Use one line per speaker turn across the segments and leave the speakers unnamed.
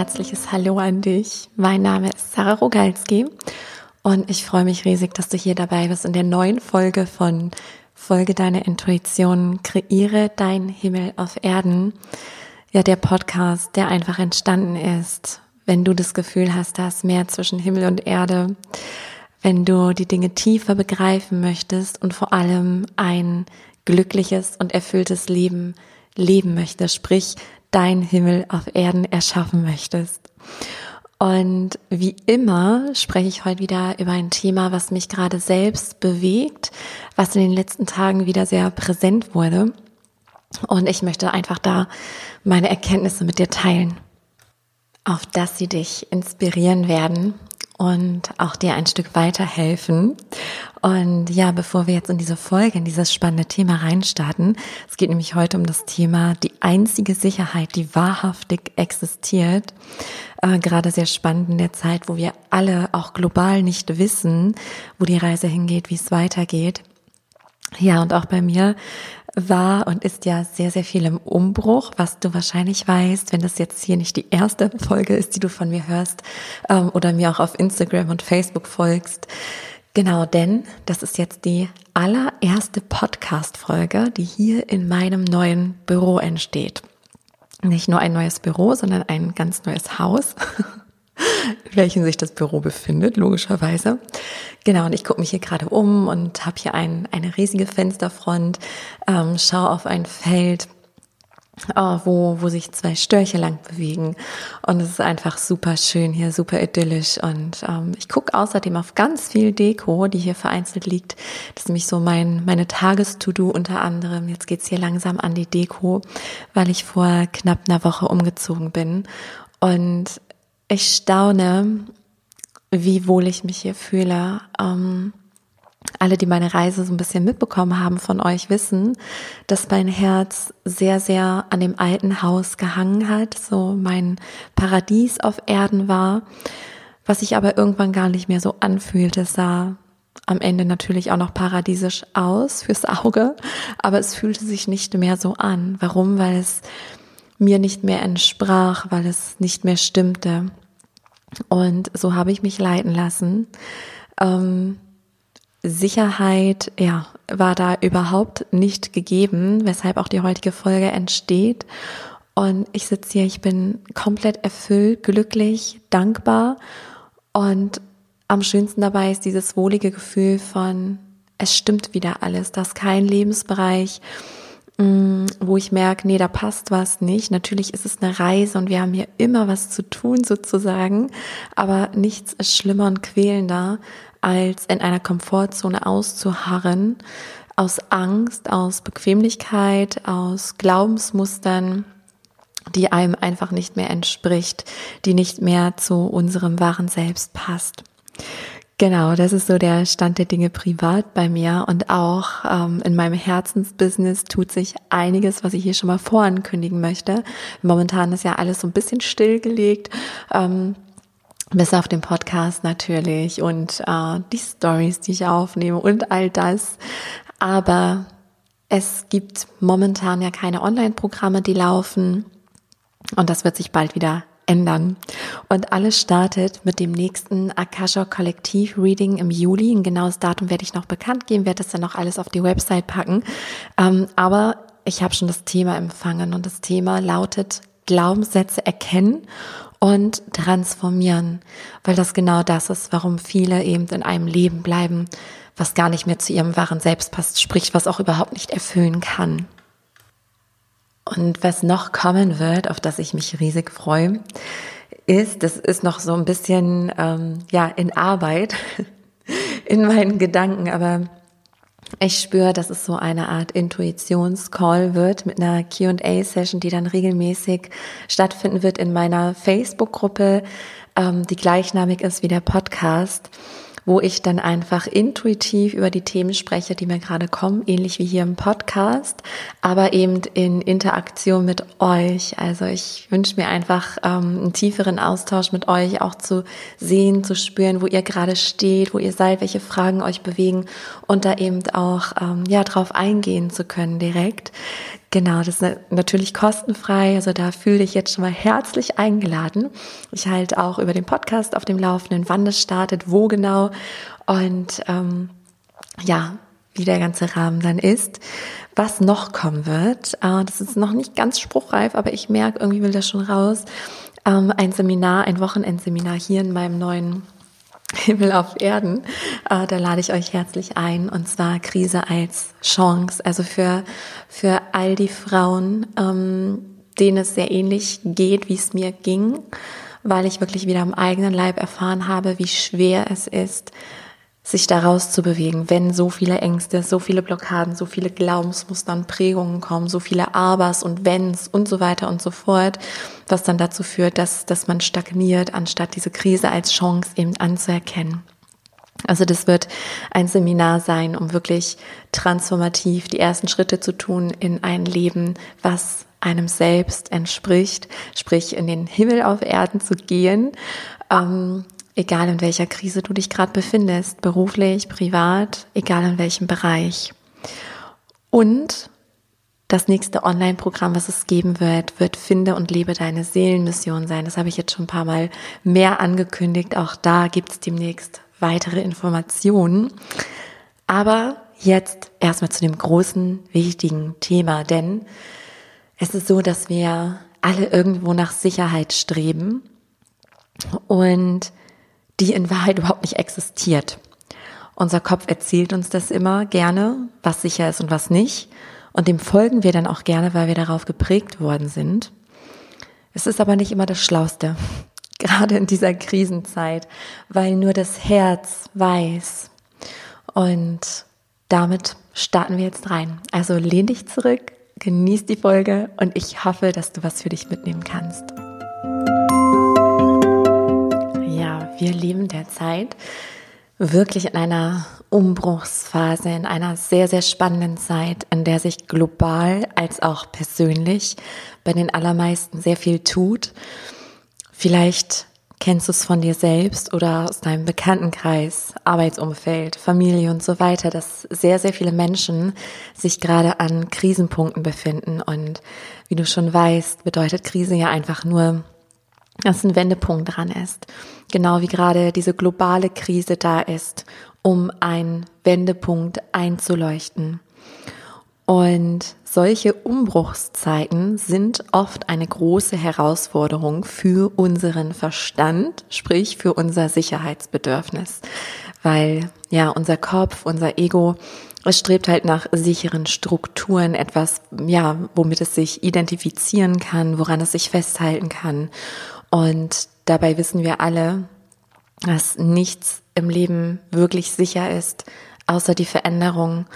herzliches Hallo an dich. Mein Name ist Sarah Rogalski und ich freue mich riesig, dass du hier dabei bist in der neuen Folge von Folge deiner Intuition, kreiere dein Himmel auf Erden. Ja, der Podcast, der einfach entstanden ist, wenn du das Gefühl hast, da ist mehr zwischen Himmel und Erde, wenn du die Dinge tiefer begreifen möchtest und vor allem ein glückliches und erfülltes Leben leben möchtest, sprich dein Himmel auf Erden erschaffen möchtest. Und wie immer spreche ich heute wieder über ein Thema, was mich gerade selbst bewegt, was in den letzten Tagen wieder sehr präsent wurde. Und ich möchte einfach da meine Erkenntnisse mit dir teilen, auf dass sie dich inspirieren werden und auch dir ein Stück weiterhelfen. Und ja, bevor wir jetzt in diese Folge, in dieses spannende Thema reinstarten, es geht nämlich heute um das Thema die einzige Sicherheit, die wahrhaftig existiert. Äh, gerade sehr spannend in der Zeit, wo wir alle auch global nicht wissen, wo die Reise hingeht, wie es weitergeht. Ja, und auch bei mir war und ist ja sehr, sehr viel im Umbruch, was du wahrscheinlich weißt, wenn das jetzt hier nicht die erste Folge ist, die du von mir hörst ähm, oder mir auch auf Instagram und Facebook folgst. Genau, denn das ist jetzt die allererste Podcast-Folge, die hier in meinem neuen Büro entsteht. Nicht nur ein neues Büro, sondern ein ganz neues Haus. in welchem sich das Büro befindet, logischerweise. Genau, und ich gucke mich hier gerade um und habe hier ein, eine riesige Fensterfront, ähm, schaue auf ein Feld, oh, wo, wo sich zwei Störche lang bewegen. Und es ist einfach super schön hier, super idyllisch. Und ähm, ich gucke außerdem auf ganz viel Deko, die hier vereinzelt liegt. Das ist nämlich so mein, meine Tagesto-Do unter anderem. Jetzt geht's hier langsam an die Deko, weil ich vor knapp einer Woche umgezogen bin. Und ich staune, wie wohl ich mich hier fühle. Ähm, alle, die meine Reise so ein bisschen mitbekommen haben von euch, wissen, dass mein Herz sehr, sehr an dem alten Haus gehangen hat, so mein Paradies auf Erden war, was sich aber irgendwann gar nicht mehr so anfühlte. Sah am Ende natürlich auch noch paradiesisch aus fürs Auge, aber es fühlte sich nicht mehr so an. Warum? Weil es mir nicht mehr entsprach, weil es nicht mehr stimmte. Und so habe ich mich leiten lassen. Ähm, Sicherheit, ja, war da überhaupt nicht gegeben, weshalb auch die heutige Folge entsteht. Und ich sitze hier, ich bin komplett erfüllt, glücklich, dankbar. Und am schönsten dabei ist dieses wohlige Gefühl von, es stimmt wieder alles, dass kein Lebensbereich wo ich merke, nee, da passt was nicht. Natürlich ist es eine Reise und wir haben hier immer was zu tun sozusagen, aber nichts ist schlimmer und quälender, als in einer Komfortzone auszuharren, aus Angst, aus Bequemlichkeit, aus Glaubensmustern, die einem einfach nicht mehr entspricht, die nicht mehr zu unserem wahren Selbst passt. Genau, das ist so der Stand der Dinge privat bei mir und auch ähm, in meinem Herzensbusiness tut sich einiges, was ich hier schon mal vorankündigen möchte. Momentan ist ja alles so ein bisschen stillgelegt. Ähm, bis auf den Podcast natürlich und äh, die Stories, die ich aufnehme und all das. Aber es gibt momentan ja keine Online-Programme, die laufen. Und das wird sich bald wieder ändern. Und alles startet mit dem nächsten Akasha Kollektiv Reading im Juli. Ein genaues Datum werde ich noch bekannt geben, werde das dann noch alles auf die Website packen. Ähm, aber ich habe schon das Thema empfangen und das Thema lautet Glaubenssätze erkennen und transformieren, weil das genau das ist, warum viele eben in einem Leben bleiben, was gar nicht mehr zu ihrem wahren Selbst passt, sprich, was auch überhaupt nicht erfüllen kann. Und was noch kommen wird, auf das ich mich riesig freue, ist, das ist noch so ein bisschen ähm, ja in Arbeit in meinen Gedanken, aber ich spüre, dass es so eine Art Intuitionscall wird mit einer Q&A-Session, die dann regelmäßig stattfinden wird in meiner Facebook-Gruppe, ähm, die gleichnamig ist wie der Podcast wo ich dann einfach intuitiv über die Themen spreche, die mir gerade kommen, ähnlich wie hier im Podcast, aber eben in Interaktion mit euch. Also ich wünsche mir einfach ähm, einen tieferen Austausch mit euch, auch zu sehen, zu spüren, wo ihr gerade steht, wo ihr seid, welche Fragen euch bewegen und da eben auch ähm, ja drauf eingehen zu können direkt. Genau, das ist natürlich kostenfrei. Also da fühle ich jetzt schon mal herzlich eingeladen. Ich halte auch über den Podcast auf dem Laufenden, wann das startet, wo genau und ähm, ja, wie der ganze Rahmen dann ist. Was noch kommen wird, äh, das ist noch nicht ganz spruchreif, aber ich merke, irgendwie will das schon raus. Ähm, ein Seminar, ein Wochenendseminar hier in meinem neuen Himmel auf Erden. Äh, da lade ich euch herzlich ein und zwar Krise als Chance. Also für, für all die Frauen, ähm, denen es sehr ähnlich geht, wie es mir ging, weil ich wirklich wieder am eigenen Leib erfahren habe, wie schwer es ist, sich daraus zu bewegen, wenn so viele Ängste, so viele Blockaden, so viele Glaubensmuster und Prägungen kommen, so viele Abers und Wenns und so weiter und so fort, was dann dazu führt, dass, dass man stagniert, anstatt diese Krise als Chance eben anzuerkennen. Also das wird ein Seminar sein, um wirklich transformativ die ersten Schritte zu tun in ein Leben, was einem selbst entspricht, sprich in den Himmel auf Erden zu gehen. Ähm, egal in welcher Krise du dich gerade befindest, beruflich, privat, egal in welchem Bereich. Und das nächste Online-Programm, was es geben wird, wird Finde und lebe deine Seelenmission sein. Das habe ich jetzt schon ein paar Mal mehr angekündigt. Auch da gibt es demnächst weitere Informationen. Aber jetzt erstmal zu dem großen, wichtigen Thema, denn es ist so, dass wir alle irgendwo nach Sicherheit streben und die in Wahrheit überhaupt nicht existiert. Unser Kopf erzählt uns das immer gerne, was sicher ist und was nicht. Und dem folgen wir dann auch gerne, weil wir darauf geprägt worden sind. Es ist aber nicht immer das Schlauste, gerade in dieser Krisenzeit, weil nur das Herz weiß. Und damit starten wir jetzt rein. Also lehn dich zurück, genieß die Folge und ich hoffe, dass du was für dich mitnehmen kannst. Wir leben derzeit wirklich in einer Umbruchsphase, in einer sehr, sehr spannenden Zeit, in der sich global als auch persönlich bei den allermeisten sehr viel tut. Vielleicht kennst du es von dir selbst oder aus deinem Bekanntenkreis, Arbeitsumfeld, Familie und so weiter, dass sehr, sehr viele Menschen sich gerade an Krisenpunkten befinden. Und wie du schon weißt, bedeutet Krise ja einfach nur, dass ein Wendepunkt dran ist. Genau wie gerade diese globale Krise da ist, um einen Wendepunkt einzuleuchten. Und solche Umbruchszeiten sind oft eine große Herausforderung für unseren Verstand, sprich für unser Sicherheitsbedürfnis. Weil ja, unser Kopf, unser Ego, es strebt halt nach sicheren Strukturen, etwas, ja, womit es sich identifizieren kann, woran es sich festhalten kann. Und dabei wissen wir alle, dass nichts im Leben wirklich sicher ist, außer die Veränderung.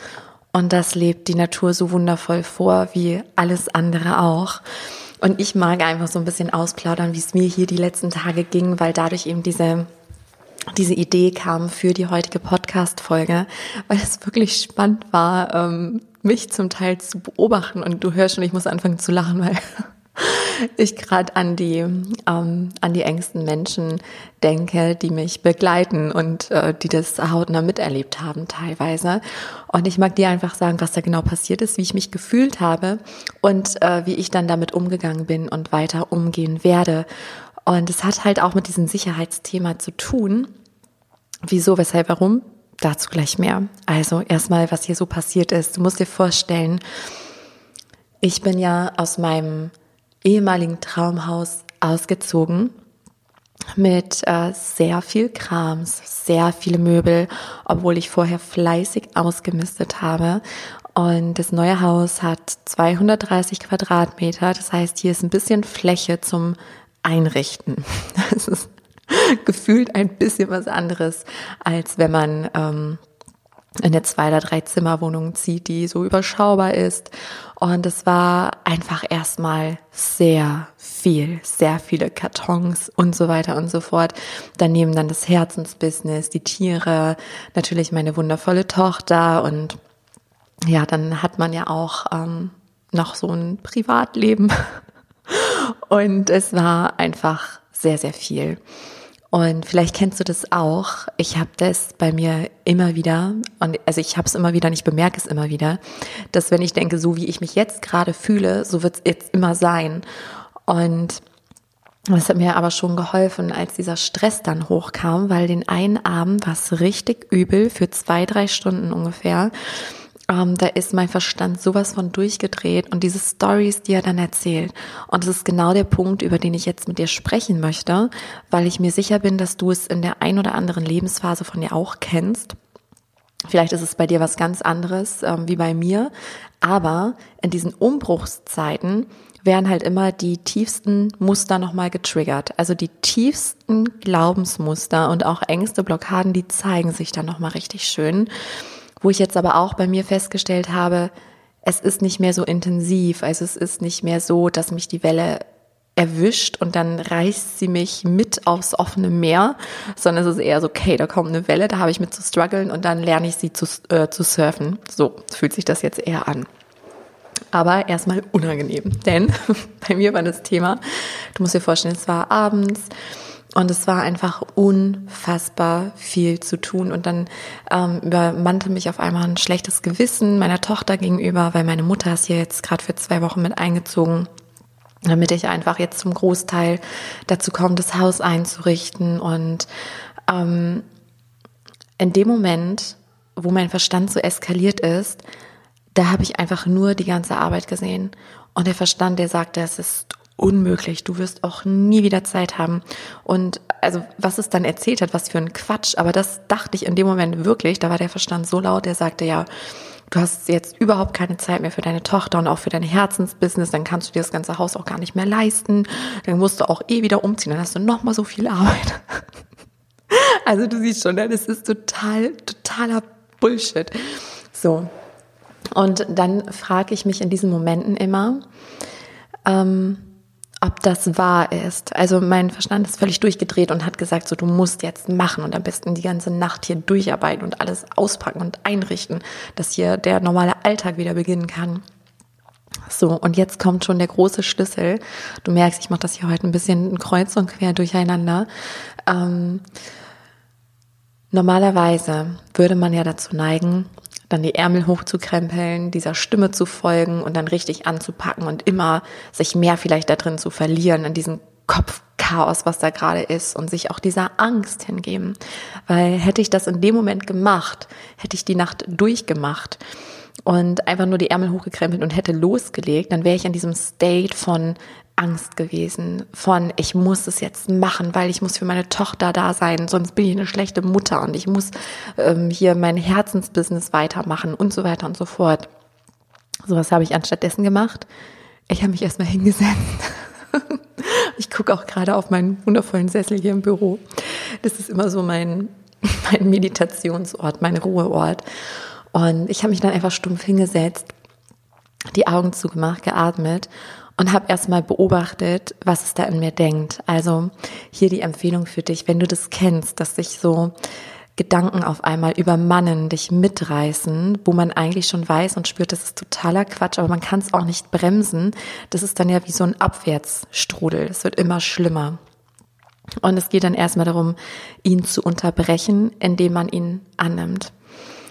Und das lebt die Natur so wundervoll vor, wie alles andere auch. Und ich mag einfach so ein bisschen ausplaudern, wie es mir hier die letzten Tage ging, weil dadurch eben diese diese Idee kam für die heutige Podcast-Folge, weil es wirklich spannend war, ähm, mich zum Teil zu beobachten. Und du hörst schon, ich muss anfangen zu lachen, weil ich gerade an die ähm, an die engsten Menschen denke, die mich begleiten und äh, die das hautnah miterlebt haben teilweise. Und ich mag dir einfach sagen, was da genau passiert ist, wie ich mich gefühlt habe und äh, wie ich dann damit umgegangen bin und weiter umgehen werde. Und es hat halt auch mit diesem Sicherheitsthema zu tun. Wieso, weshalb, warum? Dazu gleich mehr. Also erstmal, was hier so passiert ist. Du musst dir vorstellen, ich bin ja aus meinem ehemaligen Traumhaus ausgezogen mit äh, sehr viel Krams, sehr viele Möbel, obwohl ich vorher fleißig ausgemistet habe. Und das neue Haus hat 230 Quadratmeter. Das heißt, hier ist ein bisschen Fläche zum Einrichten. Das ist gefühlt ein bisschen was anderes, als wenn man ähm, in eine zwei- oder drei Zimmerwohnung zieht, die so überschaubar ist. Und es war einfach erstmal sehr viel, sehr viele Kartons und so weiter und so fort. Daneben dann das Herzensbusiness, die Tiere, natürlich meine wundervolle Tochter und ja, dann hat man ja auch ähm, noch so ein Privatleben. Und es war einfach sehr, sehr viel. Und vielleicht kennst du das auch. Ich habe das bei mir immer wieder, und also ich habe es immer wieder, und ich bemerke es immer wieder, dass wenn ich denke, so wie ich mich jetzt gerade fühle, so wird es jetzt immer sein. Und das hat mir aber schon geholfen, als dieser Stress dann hochkam, weil den einen Abend war es richtig übel für zwei, drei Stunden ungefähr. Ähm, da ist mein Verstand sowas von durchgedreht und diese Stories, die er dann erzählt. Und das ist genau der Punkt, über den ich jetzt mit dir sprechen möchte, weil ich mir sicher bin, dass du es in der ein oder anderen Lebensphase von dir auch kennst. Vielleicht ist es bei dir was ganz anderes ähm, wie bei mir, aber in diesen Umbruchszeiten werden halt immer die tiefsten Muster nochmal getriggert. Also die tiefsten Glaubensmuster und auch Ängste, Blockaden, die zeigen sich dann nochmal richtig schön. Wo ich jetzt aber auch bei mir festgestellt habe, es ist nicht mehr so intensiv. Also es ist nicht mehr so, dass mich die Welle erwischt und dann reißt sie mich mit aufs offene Meer, sondern es ist eher so, okay, da kommt eine Welle, da habe ich mit zu strugglen und dann lerne ich sie zu, äh, zu surfen. So fühlt sich das jetzt eher an aber erstmal unangenehm. Denn bei mir war das Thema, du musst dir vorstellen, es war abends und es war einfach unfassbar viel zu tun. Und dann ähm, übermannte mich auf einmal ein schlechtes Gewissen meiner Tochter gegenüber, weil meine Mutter ist hier jetzt gerade für zwei Wochen mit eingezogen damit ich einfach jetzt zum Großteil dazu komme, das Haus einzurichten. Und ähm, in dem Moment, wo mein Verstand so eskaliert ist, da habe ich einfach nur die ganze Arbeit gesehen. Und der Verstand, der sagte, es ist unmöglich, du wirst auch nie wieder Zeit haben. Und also was es dann erzählt hat, was für ein Quatsch, aber das dachte ich in dem Moment wirklich, da war der Verstand so laut, der sagte ja, du hast jetzt überhaupt keine Zeit mehr für deine Tochter und auch für dein Herzensbusiness, dann kannst du dir das ganze Haus auch gar nicht mehr leisten, dann musst du auch eh wieder umziehen, dann hast du noch mal so viel Arbeit. Also du siehst schon, ne, das ist total, totaler Bullshit. So, und dann frage ich mich in diesen Momenten immer, ähm, ob das wahr ist. Also mein Verstand ist völlig durchgedreht und hat gesagt, so du musst jetzt machen und am besten die ganze Nacht hier durcharbeiten und alles auspacken und einrichten, dass hier der normale Alltag wieder beginnen kann. So, und jetzt kommt schon der große Schlüssel. Du merkst, ich mache das hier heute ein bisschen kreuz und quer durcheinander. Ähm, normalerweise würde man ja dazu neigen, dann die Ärmel hochzukrempeln, dieser Stimme zu folgen und dann richtig anzupacken und immer sich mehr vielleicht da drin zu verlieren, in diesem Kopfchaos, was da gerade ist und sich auch dieser Angst hingeben. Weil hätte ich das in dem Moment gemacht, hätte ich die Nacht durchgemacht und einfach nur die Ärmel hochgekrempelt und hätte losgelegt, dann wäre ich in diesem State von Angst gewesen von, ich muss es jetzt machen, weil ich muss für meine Tochter da sein, sonst bin ich eine schlechte Mutter und ich muss ähm, hier mein Herzensbusiness weitermachen und so weiter und so fort. Sowas habe ich anstattdessen gemacht. Ich habe mich erstmal hingesetzt. ich gucke auch gerade auf meinen wundervollen Sessel hier im Büro. Das ist immer so mein, mein Meditationsort, mein Ruheort. Und ich habe mich dann einfach stumpf hingesetzt, die Augen zugemacht, geatmet und habe erstmal beobachtet, was es da in mir denkt. Also hier die Empfehlung für dich, wenn du das kennst, dass sich so Gedanken auf einmal übermannen, dich mitreißen, wo man eigentlich schon weiß und spürt, das ist totaler Quatsch, aber man kann es auch nicht bremsen. Das ist dann ja wie so ein Abwärtsstrudel. Es wird immer schlimmer. Und es geht dann erstmal darum, ihn zu unterbrechen, indem man ihn annimmt.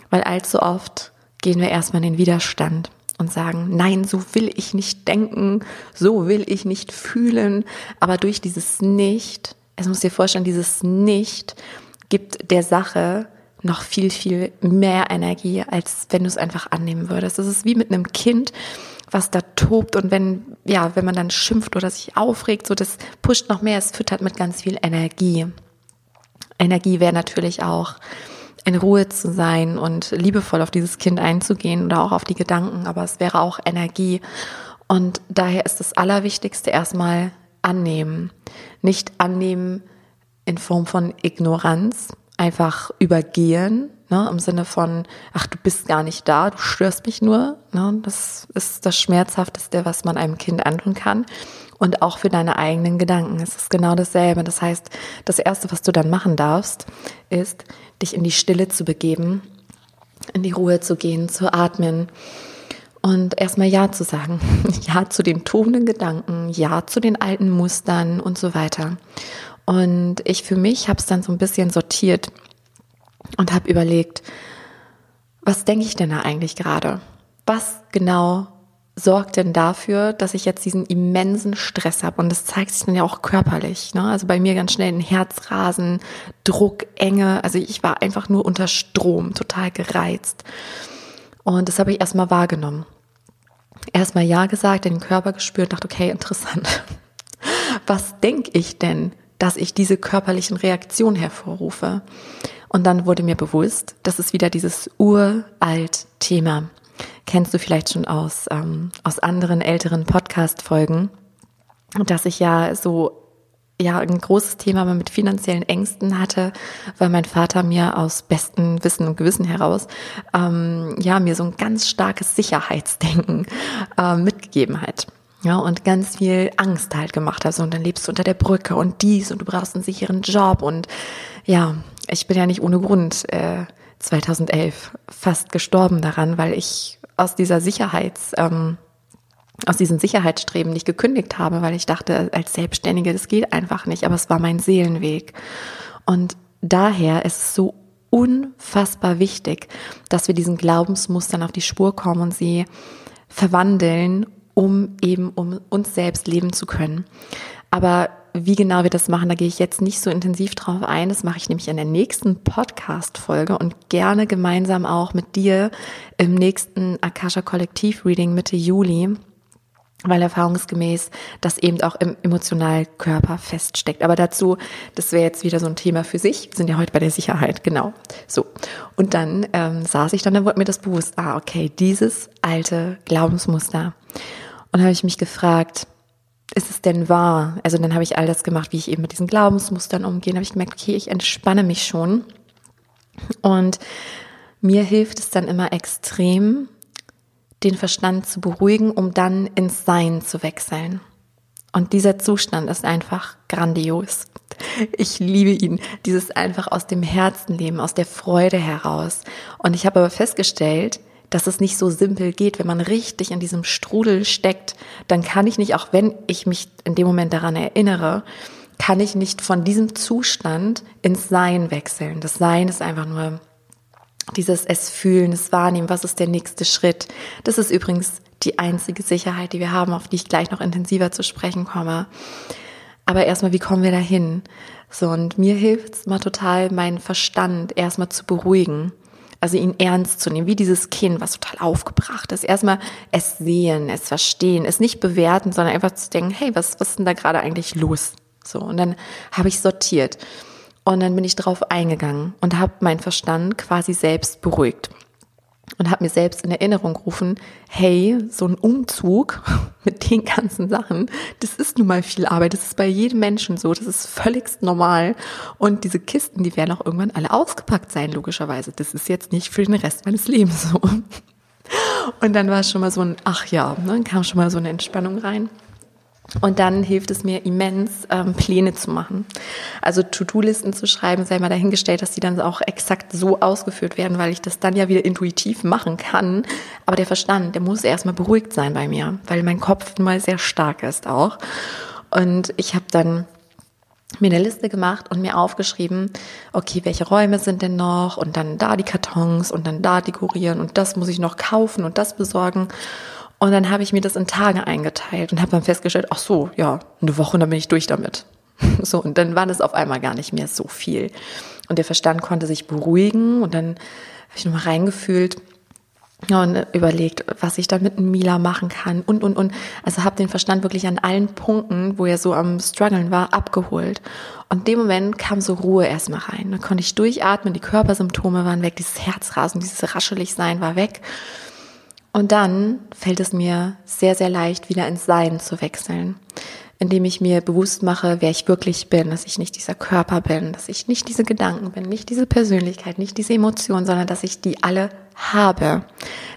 Weil allzu oft gehen wir erstmal in den Widerstand und sagen, nein, so will ich nicht denken, so will ich nicht fühlen. Aber durch dieses Nicht, es muss dir vorstellen, dieses Nicht gibt der Sache noch viel, viel mehr Energie, als wenn du es einfach annehmen würdest. Das ist wie mit einem Kind, was da tobt und wenn, ja, wenn man dann schimpft oder sich aufregt, so das pusht noch mehr, es füttert mit ganz viel Energie. Energie wäre natürlich auch in Ruhe zu sein und liebevoll auf dieses Kind einzugehen oder auch auf die Gedanken, aber es wäre auch Energie. Und daher ist das Allerwichtigste erstmal annehmen. Nicht annehmen in Form von Ignoranz, einfach übergehen, ne, im Sinne von, ach, du bist gar nicht da, du störst mich nur. Ne, das ist das Schmerzhafteste, was man einem Kind antun kann. Und auch für deine eigenen Gedanken. Es ist genau dasselbe. Das heißt, das Erste, was du dann machen darfst, ist, dich in die Stille zu begeben, in die Ruhe zu gehen, zu atmen und erstmal Ja zu sagen. Ja zu den tobenden Gedanken, Ja zu den alten Mustern und so weiter. Und ich für mich habe es dann so ein bisschen sortiert und habe überlegt, was denke ich denn da eigentlich gerade? Was genau sorgt denn dafür, dass ich jetzt diesen immensen Stress habe? Und das zeigt sich dann ja auch körperlich. Ne? Also bei mir ganz schnell ein Herzrasen, Druck, Enge. Also ich war einfach nur unter Strom, total gereizt. Und das habe ich erstmal wahrgenommen. Erstmal Ja gesagt, den Körper gespürt, dachte, okay, interessant. Was denke ich denn, dass ich diese körperlichen Reaktionen hervorrufe? Und dann wurde mir bewusst, das ist wieder dieses uralt Thema. Kennst du vielleicht schon aus, ähm, aus anderen älteren Podcast-Folgen, dass ich ja so ja ein großes Thema mit finanziellen Ängsten hatte, weil mein Vater mir aus bestem Wissen und Gewissen heraus ähm, ja mir so ein ganz starkes Sicherheitsdenken äh, mitgegeben hat. Ja, und ganz viel Angst halt gemacht hat. So, und dann lebst du unter der Brücke und dies und du brauchst einen sicheren Job. Und ja, ich bin ja nicht ohne Grund äh, 2011 fast gestorben daran, weil ich aus dieser Sicherheits, ähm, aus diesem Sicherheitsstreben nicht gekündigt habe, weil ich dachte, als Selbstständige, das geht einfach nicht. Aber es war mein Seelenweg. Und daher ist es so unfassbar wichtig, dass wir diesen Glaubensmustern auf die Spur kommen und sie verwandeln um eben um uns selbst leben zu können. Aber wie genau wir das machen, da gehe ich jetzt nicht so intensiv drauf ein. Das mache ich nämlich in der nächsten Podcast-Folge und gerne gemeinsam auch mit dir im nächsten Akasha Kollektiv Reading Mitte Juli weil erfahrungsgemäß das eben auch im Emotionalkörper feststeckt. Aber dazu, das wäre jetzt wieder so ein Thema für sich. Wir sind ja heute bei der Sicherheit, genau. So. Und dann ähm, saß ich dann, dann wurde mir das bewusst, ah, okay, dieses alte Glaubensmuster. Und habe ich mich gefragt, ist es denn wahr? Also dann habe ich all das gemacht, wie ich eben mit diesen Glaubensmustern umgehe. Habe ich gemerkt, okay, ich entspanne mich schon. Und mir hilft es dann immer extrem, den Verstand zu beruhigen, um dann ins Sein zu wechseln. Und dieser Zustand ist einfach grandios. Ich liebe ihn. Dieses einfach aus dem Herzen leben, aus der Freude heraus. Und ich habe aber festgestellt, dass es nicht so simpel geht. Wenn man richtig in diesem Strudel steckt, dann kann ich nicht, auch wenn ich mich in dem Moment daran erinnere, kann ich nicht von diesem Zustand ins Sein wechseln. Das Sein ist einfach nur dieses es fühlen, es wahrnehmen, was ist der nächste Schritt. Das ist übrigens die einzige Sicherheit, die wir haben, auf die ich gleich noch intensiver zu sprechen komme. Aber erstmal, wie kommen wir dahin? So, und mir hilft es mal total, meinen Verstand erstmal zu beruhigen. Also ihn ernst zu nehmen, wie dieses Kind, was total aufgebracht ist. Erstmal es sehen, es verstehen, es nicht bewerten, sondern einfach zu denken, hey, was, was ist denn da gerade eigentlich los? So, und dann habe ich sortiert. Und dann bin ich drauf eingegangen und habe meinen Verstand quasi selbst beruhigt und habe mir selbst in Erinnerung gerufen, hey, so ein Umzug mit den ganzen Sachen, das ist nun mal viel Arbeit, das ist bei jedem Menschen so, das ist völligst normal und diese Kisten, die werden auch irgendwann alle ausgepackt sein, logischerweise. Das ist jetzt nicht für den Rest meines Lebens so. Und dann war es schon mal so ein, ach ja, ne, dann kam schon mal so eine Entspannung rein. Und dann hilft es mir immens, ähm, Pläne zu machen. Also To-Do-Listen zu schreiben, sei mal dahingestellt, dass die dann auch exakt so ausgeführt werden, weil ich das dann ja wieder intuitiv machen kann. Aber der Verstand, der muss erstmal beruhigt sein bei mir, weil mein Kopf mal sehr stark ist auch. Und ich habe dann mir eine Liste gemacht und mir aufgeschrieben, okay, welche Räume sind denn noch und dann da die Kartons und dann da dekorieren und das muss ich noch kaufen und das besorgen. Und dann habe ich mir das in Tage eingeteilt und habe dann festgestellt, ach so, ja, eine Woche dann bin ich durch damit. So, und dann war das auf einmal gar nicht mehr so viel. Und der Verstand konnte sich beruhigen und dann habe ich nochmal reingefühlt und überlegt, was ich dann mit Mila machen kann und, und, und. Also habe den Verstand wirklich an allen Punkten, wo er so am struggeln war, abgeholt. Und in dem Moment kam so Ruhe erstmal rein. Dann konnte ich durchatmen, die Körpersymptome waren weg, dieses Herzrasen, dieses Rascheligsein war weg. Und dann fällt es mir sehr, sehr leicht, wieder ins Sein zu wechseln, indem ich mir bewusst mache, wer ich wirklich bin, dass ich nicht dieser Körper bin, dass ich nicht diese Gedanken bin, nicht diese Persönlichkeit, nicht diese Emotionen, sondern dass ich die alle habe.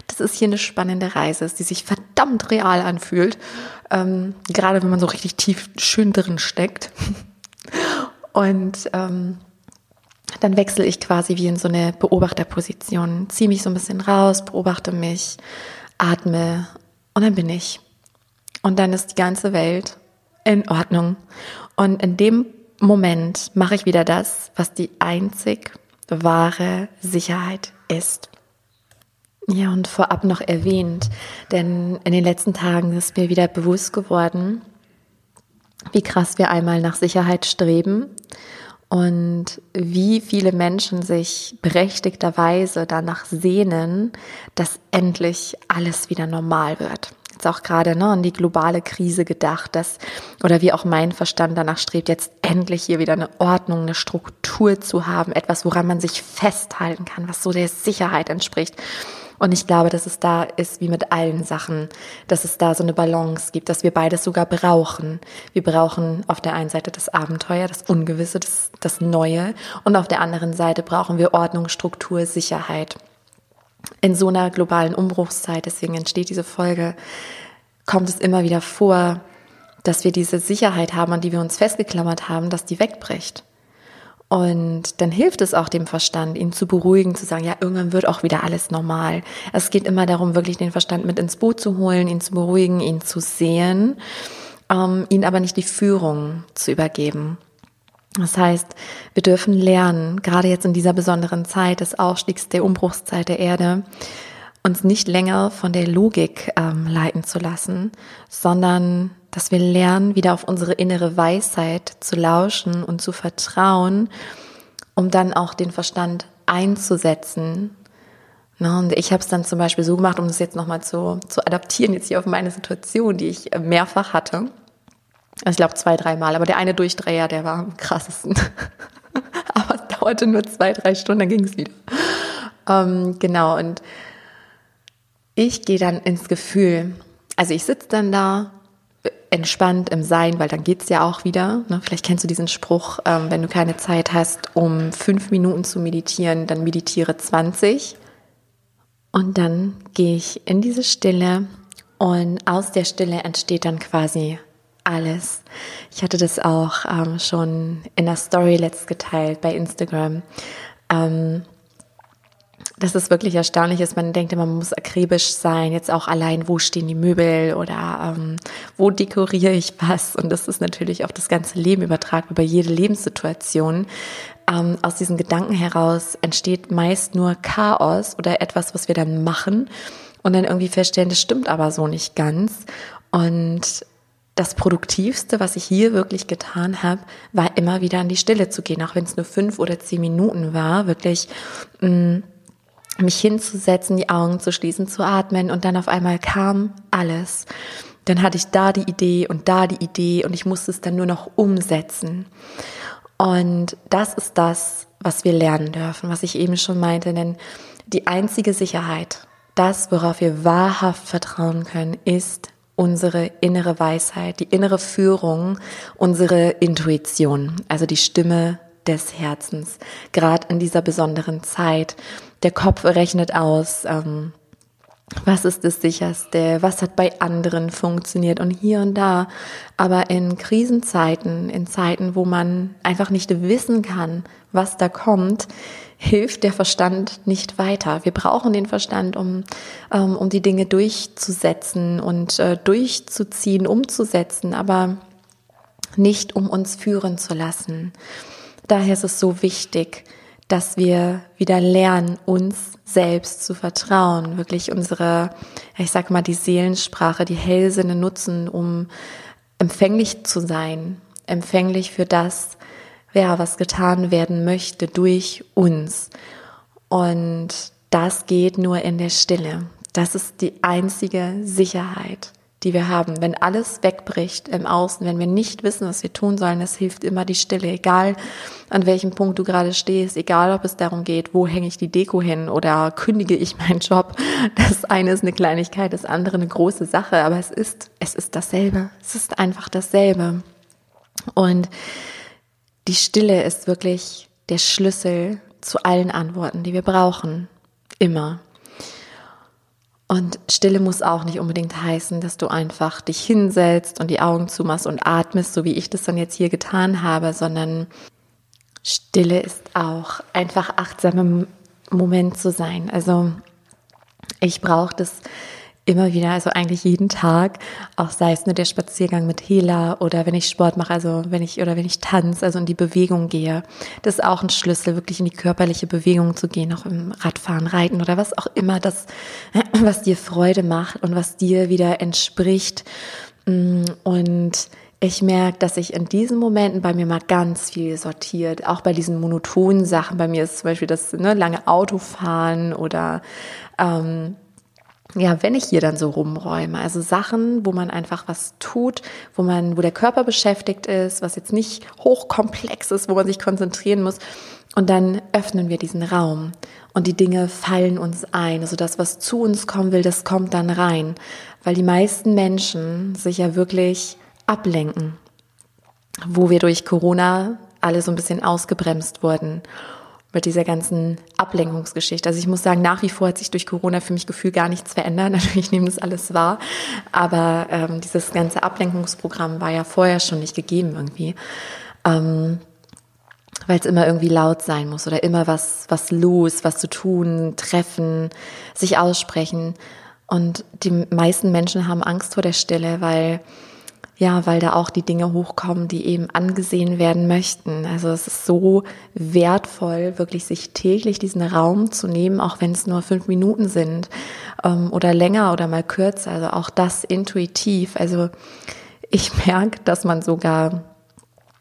Das ist hier eine spannende Reise, die sich verdammt real anfühlt, ähm, gerade wenn man so richtig tief schön drin steckt. Und ähm, dann wechsle ich quasi wie in so eine Beobachterposition, ziehe mich so ein bisschen raus, beobachte mich, atme und dann bin ich. Und dann ist die ganze Welt in Ordnung. Und in dem Moment mache ich wieder das, was die einzig wahre Sicherheit ist. Ja, und vorab noch erwähnt, denn in den letzten Tagen ist mir wieder bewusst geworden, wie krass wir einmal nach Sicherheit streben und wie viele Menschen sich berechtigterweise danach sehnen, dass endlich alles wieder normal wird. Jetzt auch gerade ne, an die globale Krise gedacht, dass, oder wie auch mein Verstand danach strebt, jetzt endlich hier wieder eine Ordnung, eine Struktur zu haben, etwas, woran man sich festhalten kann, was so der Sicherheit entspricht. Und ich glaube, dass es da ist wie mit allen Sachen, dass es da so eine Balance gibt, dass wir beides sogar brauchen. Wir brauchen auf der einen Seite das Abenteuer, das Ungewisse, das, das Neue und auf der anderen Seite brauchen wir Ordnung, Struktur, Sicherheit. In so einer globalen Umbruchszeit, deswegen entsteht diese Folge, kommt es immer wieder vor, dass wir diese Sicherheit haben, an die wir uns festgeklammert haben, dass die wegbricht. Und dann hilft es auch dem Verstand, ihn zu beruhigen, zu sagen, ja, irgendwann wird auch wieder alles normal. Es geht immer darum, wirklich den Verstand mit ins Boot zu holen, ihn zu beruhigen, ihn zu sehen, ähm, ihn aber nicht die Führung zu übergeben. Das heißt, wir dürfen lernen, gerade jetzt in dieser besonderen Zeit des Aufstiegs der Umbruchszeit der Erde, uns nicht länger von der Logik ähm, leiten zu lassen, sondern dass wir lernen, wieder auf unsere innere Weisheit zu lauschen und zu vertrauen, um dann auch den Verstand einzusetzen. Ne, und ich habe es dann zum Beispiel so gemacht, um das jetzt nochmal zu, zu adaptieren, jetzt hier auf meine Situation, die ich mehrfach hatte. Also ich glaube zwei, dreimal, aber der eine Durchdreher, der war am krassesten. aber es dauerte nur zwei, drei Stunden, dann ging es wieder. Ähm, genau, und ich gehe dann ins Gefühl. Also ich sitze dann da entspannt im Sein, weil dann geht's ja auch wieder. Ne? Vielleicht kennst du diesen Spruch, ähm, wenn du keine Zeit hast, um fünf Minuten zu meditieren, dann meditiere 20. Und dann gehe ich in diese Stille und aus der Stille entsteht dann quasi alles. Ich hatte das auch ähm, schon in der Story letzt geteilt bei Instagram. Ähm, dass es wirklich erstaunlich ist. Man denkt man muss akribisch sein, jetzt auch allein, wo stehen die Möbel oder ähm, wo dekoriere ich was. Und das ist natürlich auf das ganze Leben übertragbar, über jede Lebenssituation. Ähm, aus diesen Gedanken heraus entsteht meist nur Chaos oder etwas, was wir dann machen und dann irgendwie feststellen, das stimmt aber so nicht ganz. Und das Produktivste, was ich hier wirklich getan habe, war immer wieder in die Stille zu gehen, auch wenn es nur fünf oder zehn Minuten war, wirklich mh, mm, mich hinzusetzen, die Augen zu schließen, zu atmen und dann auf einmal kam alles. Dann hatte ich da die Idee und da die Idee und ich musste es dann nur noch umsetzen. Und das ist das, was wir lernen dürfen, was ich eben schon meinte, denn die einzige Sicherheit, das, worauf wir wahrhaft vertrauen können, ist unsere innere Weisheit, die innere Führung, unsere Intuition, also die Stimme des Herzens, gerade in dieser besonderen Zeit. Der Kopf rechnet aus, ähm, was ist das sicherste, was hat bei anderen funktioniert und hier und da. Aber in Krisenzeiten, in Zeiten, wo man einfach nicht wissen kann, was da kommt, hilft der Verstand nicht weiter. Wir brauchen den Verstand, um, ähm, um die Dinge durchzusetzen und äh, durchzuziehen, umzusetzen, aber nicht um uns führen zu lassen. Daher ist es so wichtig, dass wir wieder lernen, uns selbst zu vertrauen, wirklich unsere, ich sag mal, die Seelensprache, die Hellsinne nutzen, um empfänglich zu sein, empfänglich für das, ja, was getan werden möchte durch uns. Und das geht nur in der Stille. Das ist die einzige Sicherheit die wir haben. Wenn alles wegbricht im Außen, wenn wir nicht wissen, was wir tun sollen, es hilft immer die Stille, egal an welchem Punkt du gerade stehst, egal ob es darum geht, wo hänge ich die Deko hin oder kündige ich meinen Job. Das eine ist eine Kleinigkeit, das andere eine große Sache, aber es ist, es ist dasselbe. Es ist einfach dasselbe. Und die Stille ist wirklich der Schlüssel zu allen Antworten, die wir brauchen. Immer. Und Stille muss auch nicht unbedingt heißen, dass du einfach dich hinsetzt und die Augen zumachst und atmest, so wie ich das dann jetzt hier getan habe, sondern Stille ist auch einfach achtsam im Moment zu sein. Also ich brauche das immer wieder, also eigentlich jeden Tag, auch sei es nur der Spaziergang mit Hela oder wenn ich Sport mache, also wenn ich oder wenn ich tanze, also in die Bewegung gehe. Das ist auch ein Schlüssel, wirklich in die körperliche Bewegung zu gehen, auch im Radfahren, Reiten oder was auch immer das, was dir Freude macht und was dir wieder entspricht. Mm, und ich merke, dass sich in diesen Momenten bei mir mal ganz viel sortiert. Auch bei diesen monotonen Sachen. Bei mir ist zum Beispiel das ne, lange Autofahren oder ähm, ja, wenn ich hier dann so rumräume, also Sachen, wo man einfach was tut, wo man, wo der Körper beschäftigt ist, was jetzt nicht hochkomplex ist, wo man sich konzentrieren muss. Und dann öffnen wir diesen Raum und die Dinge fallen uns ein. Also das, was zu uns kommen will, das kommt dann rein. Weil die meisten Menschen sich ja wirklich ablenken, wo wir durch Corona alle so ein bisschen ausgebremst wurden mit dieser ganzen Ablenkungsgeschichte. Also ich muss sagen, nach wie vor hat sich durch Corona für mich Gefühl gar nichts verändert. Natürlich nehmen das alles wahr, aber ähm, dieses ganze Ablenkungsprogramm war ja vorher schon nicht gegeben irgendwie. Ähm, weil es immer irgendwie laut sein muss oder immer was, was los, was zu tun, treffen, sich aussprechen. Und die meisten Menschen haben Angst vor der Stille, weil ja, weil da auch die Dinge hochkommen, die eben angesehen werden möchten. Also es ist so wertvoll, wirklich sich täglich diesen Raum zu nehmen, auch wenn es nur fünf Minuten sind ähm, oder länger oder mal kürzer. Also auch das intuitiv. Also ich merke, dass man sogar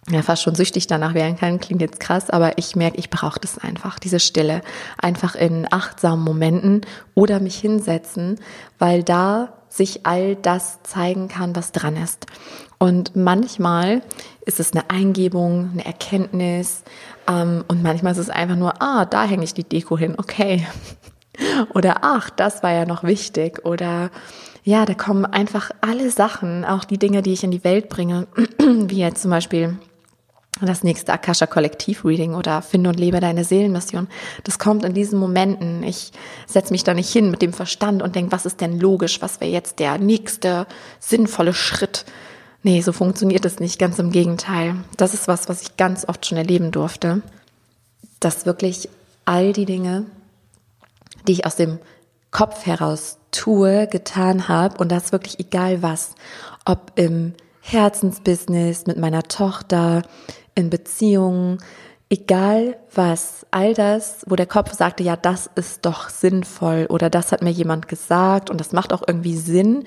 ja, fast schon süchtig danach werden kann, klingt jetzt krass, aber ich merke, ich brauche das einfach, diese Stille. Einfach in achtsamen Momenten oder mich hinsetzen, weil da sich all das zeigen kann, was dran ist. Und manchmal ist es eine Eingebung, eine Erkenntnis ähm, und manchmal ist es einfach nur, ah, da hänge ich die Deko hin, okay. Oder ach, das war ja noch wichtig. Oder ja, da kommen einfach alle Sachen, auch die Dinge, die ich in die Welt bringe, wie jetzt zum Beispiel das nächste Akasha Kollektiv Reading oder Finde und lebe deine Seelenmission. Das kommt in diesen Momenten. Ich setze mich da nicht hin mit dem Verstand und denke, was ist denn logisch? Was wäre jetzt der nächste sinnvolle Schritt? Nee, so funktioniert es nicht. Ganz im Gegenteil. Das ist was, was ich ganz oft schon erleben durfte. Dass wirklich all die Dinge, die ich aus dem Kopf heraus tue, getan habe und das wirklich egal was, ob im Herzensbusiness mit meiner Tochter, in Beziehungen, egal was, all das, wo der Kopf sagte, ja, das ist doch sinnvoll oder das hat mir jemand gesagt und das macht auch irgendwie Sinn,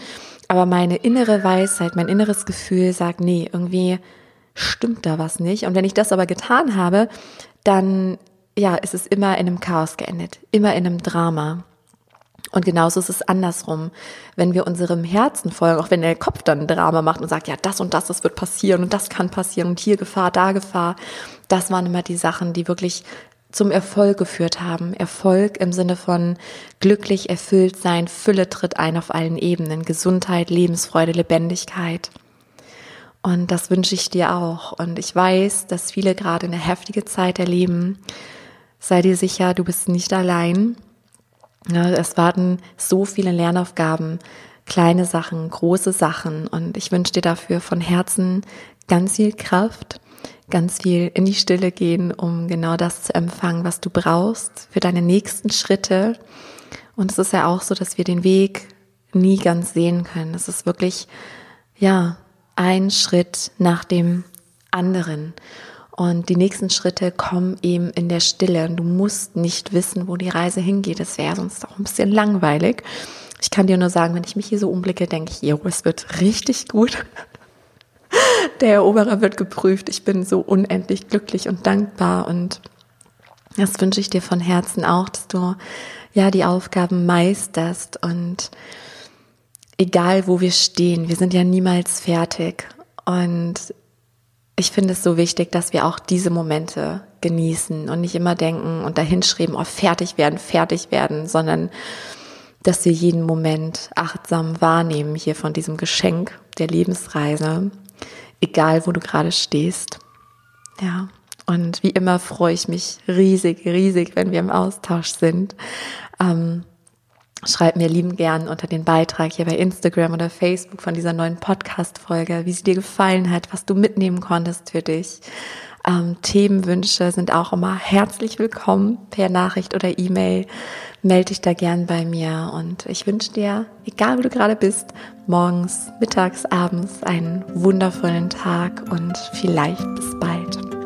aber meine innere Weisheit, mein inneres Gefühl sagt, nee, irgendwie stimmt da was nicht. Und wenn ich das aber getan habe, dann ja, ist es immer in einem Chaos geendet, immer in einem Drama. Und genauso ist es andersrum. Wenn wir unserem Herzen folgen, auch wenn der Kopf dann Drama macht und sagt, ja, das und das, das wird passieren und das kann passieren und hier Gefahr, da Gefahr. Das waren immer die Sachen, die wirklich zum Erfolg geführt haben. Erfolg im Sinne von glücklich, erfüllt sein, Fülle tritt ein auf allen Ebenen. Gesundheit, Lebensfreude, Lebendigkeit. Und das wünsche ich dir auch. Und ich weiß, dass viele gerade eine heftige Zeit erleben. Sei dir sicher, du bist nicht allein. Ja, es warten so viele Lernaufgaben, kleine Sachen, große Sachen und ich wünsche dir dafür von Herzen ganz viel Kraft, ganz viel in die Stille gehen, um genau das zu empfangen, was du brauchst für deine nächsten Schritte. Und es ist ja auch so, dass wir den Weg nie ganz sehen können. Es ist wirklich, ja, ein Schritt nach dem anderen. Und die nächsten Schritte kommen eben in der Stille. Du musst nicht wissen, wo die Reise hingeht. Das wäre sonst auch ein bisschen langweilig. Ich kann dir nur sagen, wenn ich mich hier so umblicke, denke ich, jo, es wird richtig gut. Der Eroberer wird geprüft. Ich bin so unendlich glücklich und dankbar und das wünsche ich dir von Herzen auch, dass du ja die Aufgaben meisterst und egal wo wir stehen, wir sind ja niemals fertig und ich finde es so wichtig, dass wir auch diese Momente genießen und nicht immer denken und dahinschreiben, oh, fertig werden, fertig werden, sondern dass wir jeden Moment achtsam wahrnehmen hier von diesem Geschenk der Lebensreise, egal wo du gerade stehst. Ja. Und wie immer freue ich mich riesig, riesig, wenn wir im Austausch sind. Ähm, Schreib mir lieben gern unter den Beitrag hier bei Instagram oder Facebook von dieser neuen Podcast-Folge, wie sie dir gefallen hat, was du mitnehmen konntest für dich. Ähm, Themenwünsche sind auch immer herzlich willkommen per Nachricht oder E-Mail. Melde dich da gern bei mir und ich wünsche dir, egal wo du gerade bist, morgens, mittags, abends einen wundervollen Tag und vielleicht bis bald.